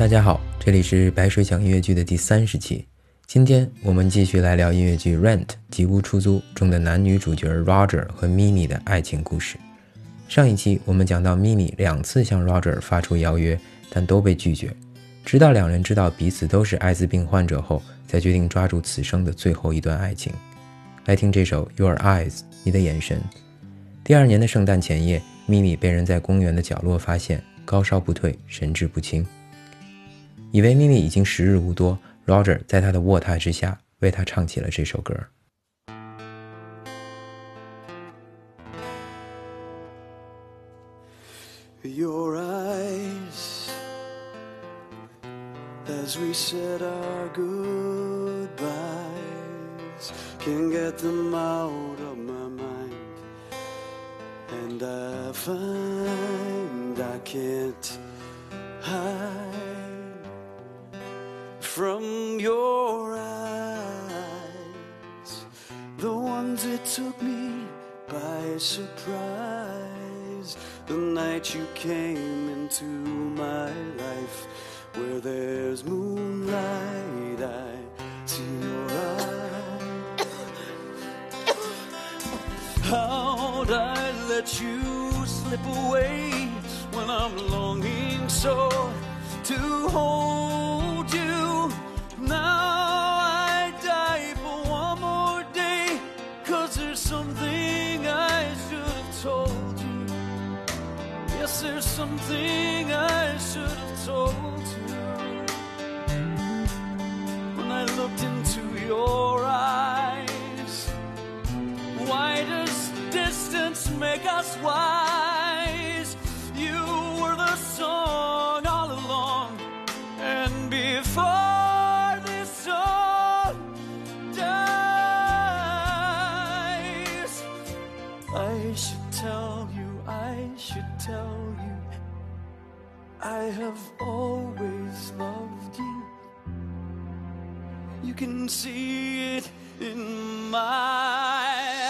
大家好，这里是白水讲音乐剧的第三十期。今天我们继续来聊音乐剧《Rent》吉屋出租中的男女主角 Roger 和 Mimi 的爱情故事。上一期我们讲到，Mimi 两次向 Roger 发出邀约，但都被拒绝。直到两人知道彼此都是艾滋病患者后，才决定抓住此生的最后一段爱情。来听这首《Your Eyes》，你的眼神。第二年的圣诞前夜，，Mimi 被人在公园的角落发现，高烧不退，神志不清。以为咪咪已经时日无多，Roger 在他的卧榻之下为他唱起了这首歌。Your eyes as we said our goodbyes can't get them out of my mind and I find I can't hide from your eyes. The ones that took me by surprise. The night you came into my life where there's moonlight I see your eyes. How'd I let you slip away when I'm longing so to hold you now I die for one more day cause there's something I should have told you. Yes, there's something I should have told you see it in my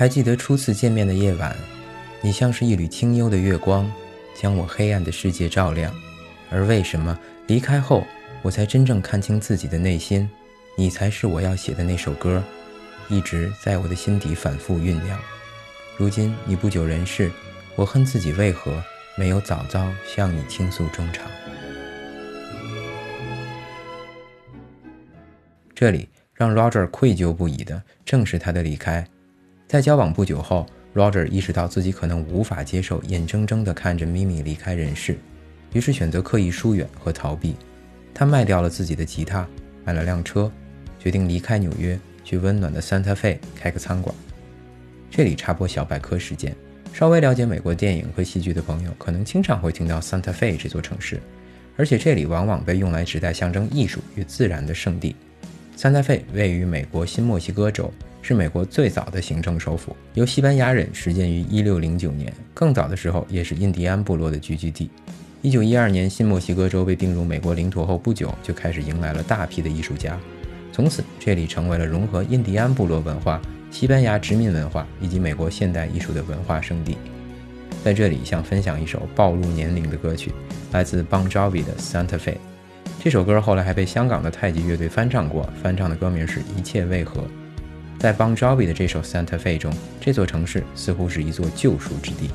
还记得初次见面的夜晚，你像是一缕清幽的月光，将我黑暗的世界照亮。而为什么离开后，我才真正看清自己的内心？你才是我要写的那首歌，一直在我的心底反复酝酿。如今你不久人世，我恨自己为何没有早早向你倾诉衷肠。这里让 Roger 愧疚不已的正是他的离开。在交往不久后，Roger 意识到自己可能无法接受眼睁睁地看着 Mimi 离开人世，于是选择刻意疏远和逃避。他卖掉了自己的吉他，买了辆车，决定离开纽约，去温暖的 Santa Fe 开个餐馆。这里插播小百科事件：稍微了解美国电影和戏剧的朋友，可能经常会听到 Santa Fe 这座城市，而且这里往往被用来指代象征艺术与自然的圣地。Santa Fe 位于美国新墨西哥州。是美国最早的行政首府，由西班牙人始建于1609年。更早的时候，也是印第安部落的聚居地。1912年，新墨西哥州被并入美国领土后不久，就开始迎来了大批的艺术家。从此，这里成为了融合印第安部落文化、西班牙殖民文化以及美国现代艺术的文化圣地。在这里，想分享一首暴露年龄的歌曲，来自 Bon Jovi 的《Santa Fe》。这首歌后来还被香港的太极乐队翻唱过，翻唱的歌名是《一切为何》。在 Bon Jovi 的这首 Santa Fe 中，这座城市似乎是一座救赎之地。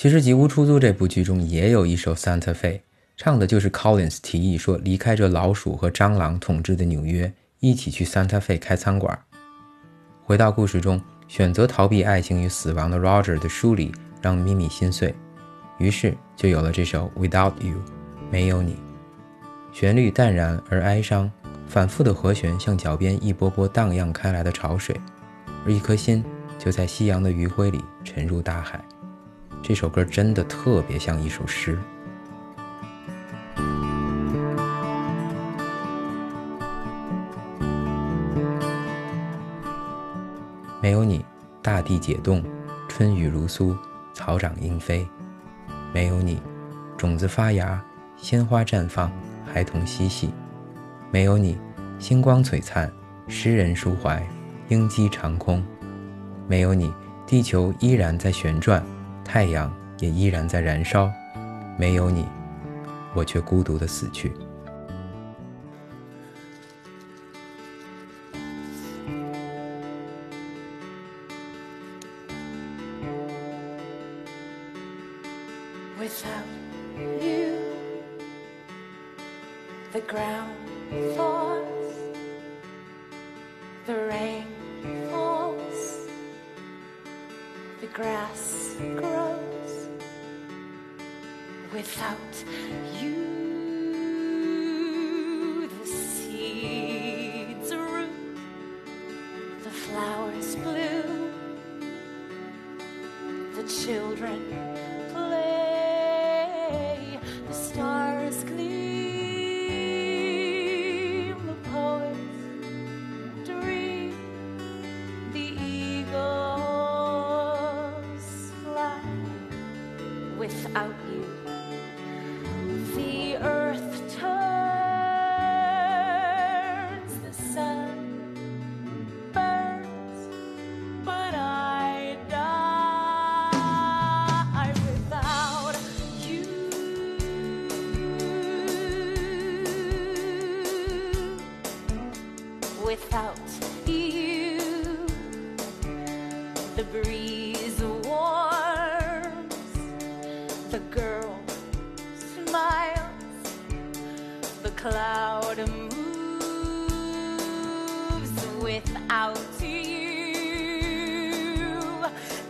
其实《吉屋出租》这部剧中也有一首《Santa Fe》，唱的就是 Collins 提议说离开这老鼠和蟑螂统治的纽约，一起去 Santa Fe 开餐馆。回到故事中，选择逃避爱情与死亡的 Roger 的疏离让咪咪心碎，于是就有了这首《Without You》，没有你。旋律淡然而哀伤，反复的和弦像脚边一波波荡漾开来的潮水，而一颗心就在夕阳的余晖里沉入大海。这首歌真的特别像一首诗。没有你，大地解冻，春雨如酥，草长莺飞；没有你，种子发芽，鲜花绽放，孩童嬉戏；没有你，星光璀璨，诗人抒怀，鹰击长空；没有你，地球依然在旋转。太阳也依然在燃烧，没有你，我却孤独的死去。grass grows without you. The seeds root, the flowers bloom, the children play,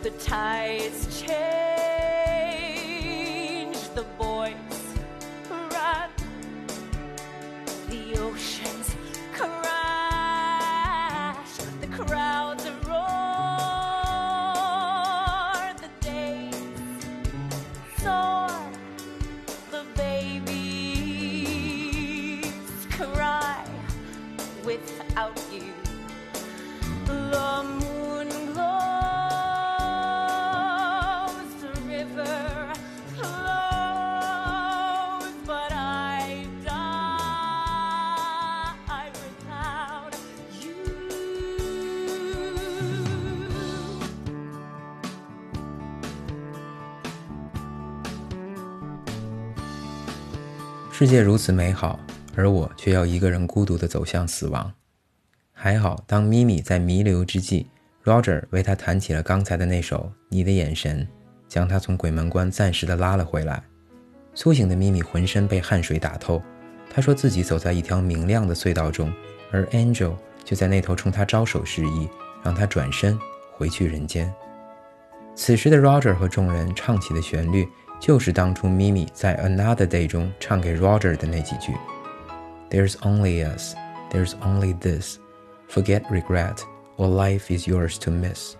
The tides change, the boys 世界如此美好，而我却要一个人孤独地走向死亡。还好，当咪咪在弥留之际，Roger 为她弹起了刚才的那首《你的眼神》，将她从鬼门关暂时地拉了回来。苏醒的咪咪浑身被汗水打透，她说自己走在一条明亮的隧道中，而 Angel 就在那头冲她招手示意，让她转身回去人间。此时的 Roger 和众人唱起的旋律，就是当初咪咪在《Another Day》中唱给 Roger 的那几句：“There's only us, there's only this. Forget regret, or life is yours to miss.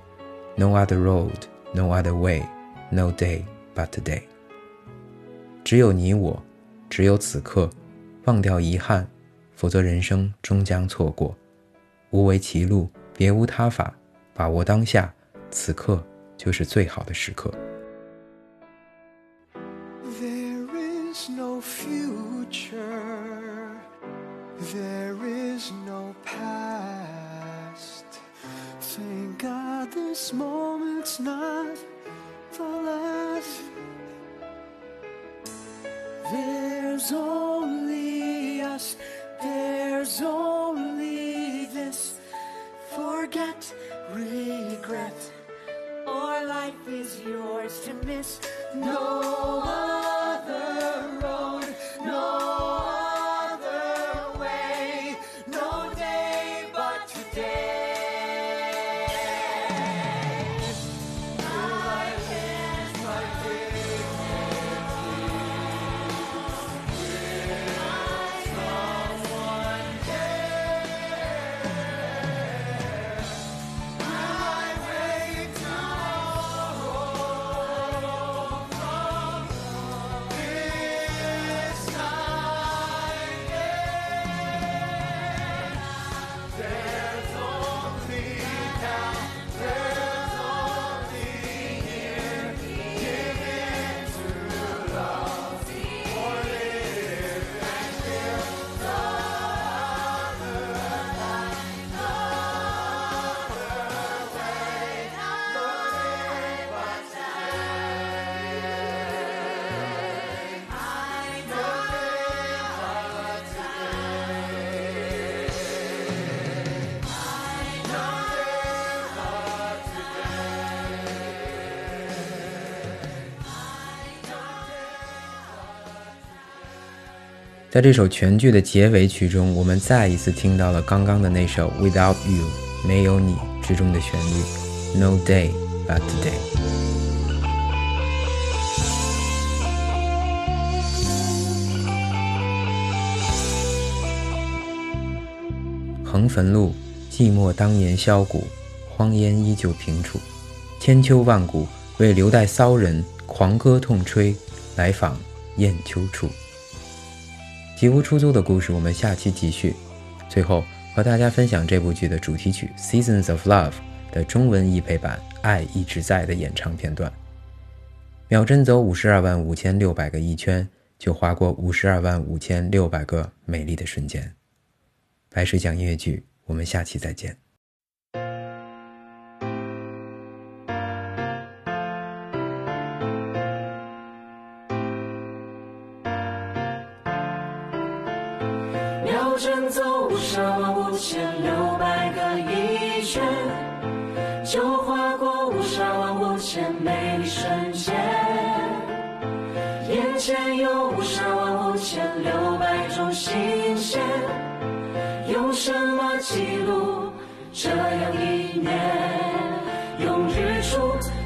No other road, no other way, no day but today.” 只有你我，只有此刻，忘掉遗憾，否则人生终将错过。无为歧路，别无他法，把握当下，此刻就是最好的时刻。This moment's not the last. There's only us. There's only this. Forget regret. Or life is yours to miss. no 在这首全剧的结尾曲中，我们再一次听到了刚刚的那首《Without You》没有你之中的旋律，No day but today。横汾路，寂寞当年箫鼓，荒烟依旧平楚。千秋万古，为留待骚人狂歌痛吹，来访雁丘处。吉屋出租的故事，我们下期继续。最后和大家分享这部剧的主题曲《Seasons of Love》的中文译配版《爱一直在》的演唱片段。秒针走五十二万五千六百个一圈，就划过五十二万五千六百个美丽的瞬间。白水讲音乐剧，我们下期再见。用什么记录这样一年？用日出，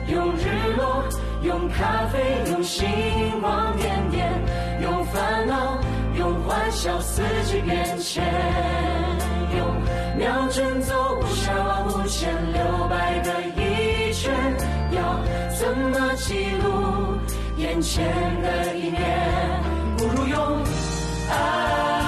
用日落，用咖啡，用星光点点，用烦恼，用欢笑，四季变迁，用秒针走五十万五千六百个一圈，要怎么记录眼前的一年？不如用爱